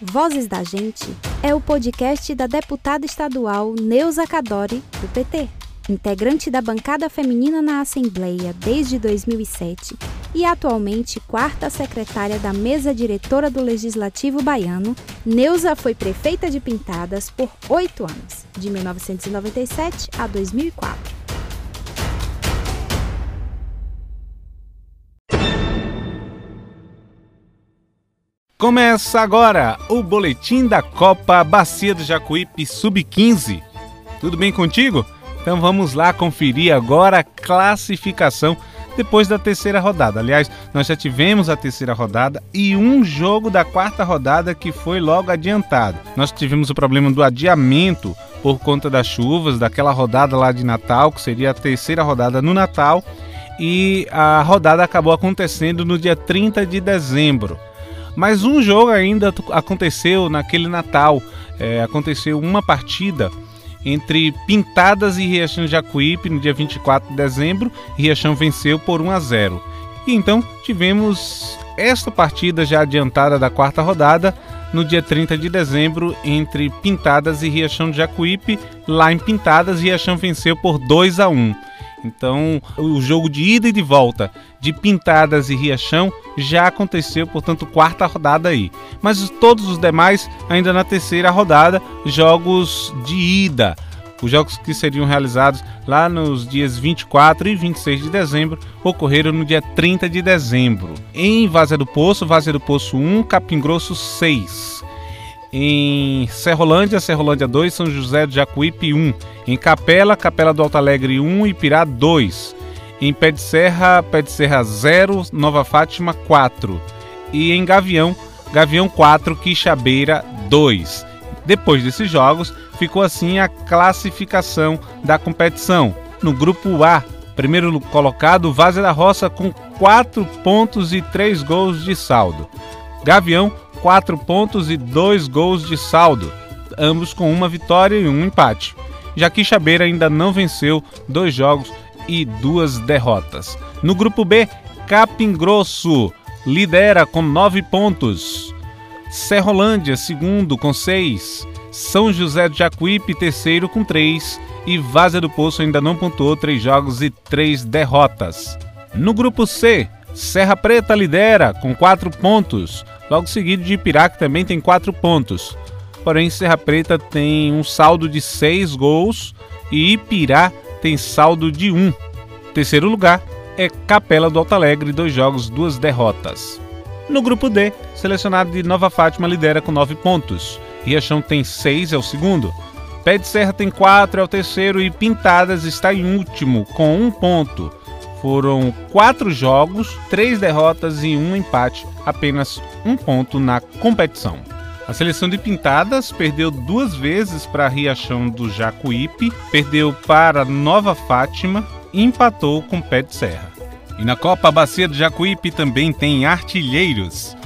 Vozes da Gente é o podcast da deputada estadual Neuza Cadori, do PT. Integrante da bancada feminina na Assembleia desde 2007 e atualmente quarta secretária da mesa diretora do Legislativo Baiano, Neuza foi prefeita de Pintadas por oito anos, de 1997 a 2004. Começa agora o boletim da Copa Bacia do Jacuípe Sub-15. Tudo bem contigo? Então vamos lá conferir agora a classificação depois da terceira rodada. Aliás, nós já tivemos a terceira rodada e um jogo da quarta rodada que foi logo adiantado. Nós tivemos o problema do adiamento por conta das chuvas daquela rodada lá de Natal, que seria a terceira rodada no Natal, e a rodada acabou acontecendo no dia 30 de dezembro. Mas um jogo ainda aconteceu naquele Natal. É, aconteceu uma partida entre Pintadas e Riachão de Jacuípe no dia 24 de dezembro. Riachão venceu por 1 a 0. E então tivemos esta partida já adiantada da quarta rodada no dia 30 de dezembro entre Pintadas e Riachão de Jacuípe. Lá em Pintadas, Riachão venceu por 2 a 1. Então, o jogo de ida e de volta de Pintadas e Riachão já aconteceu, portanto, quarta rodada aí. Mas todos os demais ainda na terceira rodada, jogos de ida. Os jogos que seriam realizados lá nos dias 24 e 26 de dezembro ocorreram no dia 30 de dezembro. Em Vazia do Poço, Vazia do Poço 1, Capim Grosso 6. Em Serrolândia, Serrolândia 2, São José do Jacuípe 1. Em Capela, Capela do Alto Alegre 1, Ipirá 2. Em Pé de Serra, Pé de Serra 0, Nova Fátima 4. E em Gavião, Gavião 4, Quixabeira 2. Depois desses jogos, ficou assim a classificação da competição. No grupo A, primeiro colocado, Vaza da Roça com 4 pontos e 3 gols de saldo. Gavião, 4 pontos e 2 gols de saldo, ambos com uma vitória e um empate já que Chabeira ainda não venceu dois jogos e duas derrotas. No grupo B, Capim Grosso lidera com nove pontos. Serrolândia, segundo, com seis. São José do Jacuípe, terceiro, com três. E Vaza do Poço ainda não pontuou três jogos e três derrotas. No grupo C, Serra Preta lidera com quatro pontos. Logo seguido de Ipirá, que também tem quatro pontos porém Serra Preta tem um saldo de 6 gols e Ipirá tem saldo de 1. Um. Terceiro lugar é Capela do Alto Alegre, dois jogos, duas derrotas. No grupo D, selecionado de Nova Fátima lidera com 9 pontos. Riachão tem 6, é o segundo. Pé de Serra tem 4, é o terceiro. E Pintadas está em último, com 1 um ponto. Foram 4 jogos, 3 derrotas e 1 um empate, apenas um ponto na competição. A seleção de Pintadas perdeu duas vezes para Riachão do Jacuípe, perdeu para Nova Fátima e empatou com Pé de Serra. E na Copa Bacia do Jacuípe também tem artilheiros.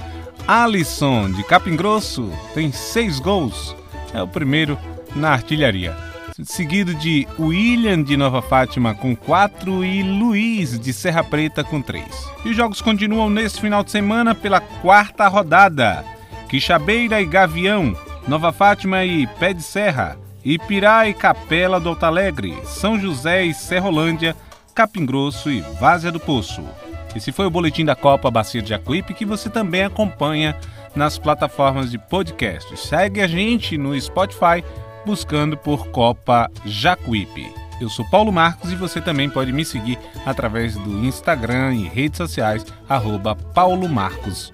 Alisson de Capim Grosso tem seis gols, é o primeiro na artilharia. Seguido de William de Nova Fátima com quatro e Luiz de Serra Preta com três. E os jogos continuam neste final de semana pela quarta rodada. Quixabeira e Gavião, Nova Fátima e Pé de Serra, Ipirá e Capela do Alto Alegre, São José e Serrolândia, Capim Grosso e Várzea do Poço. Esse foi o boletim da Copa Bacia de Jacuípe que você também acompanha nas plataformas de podcast. Segue a gente no Spotify buscando por Copa Jacuípe. Eu sou Paulo Marcos e você também pode me seguir através do Instagram e redes sociais, arroba Paulo Marcos.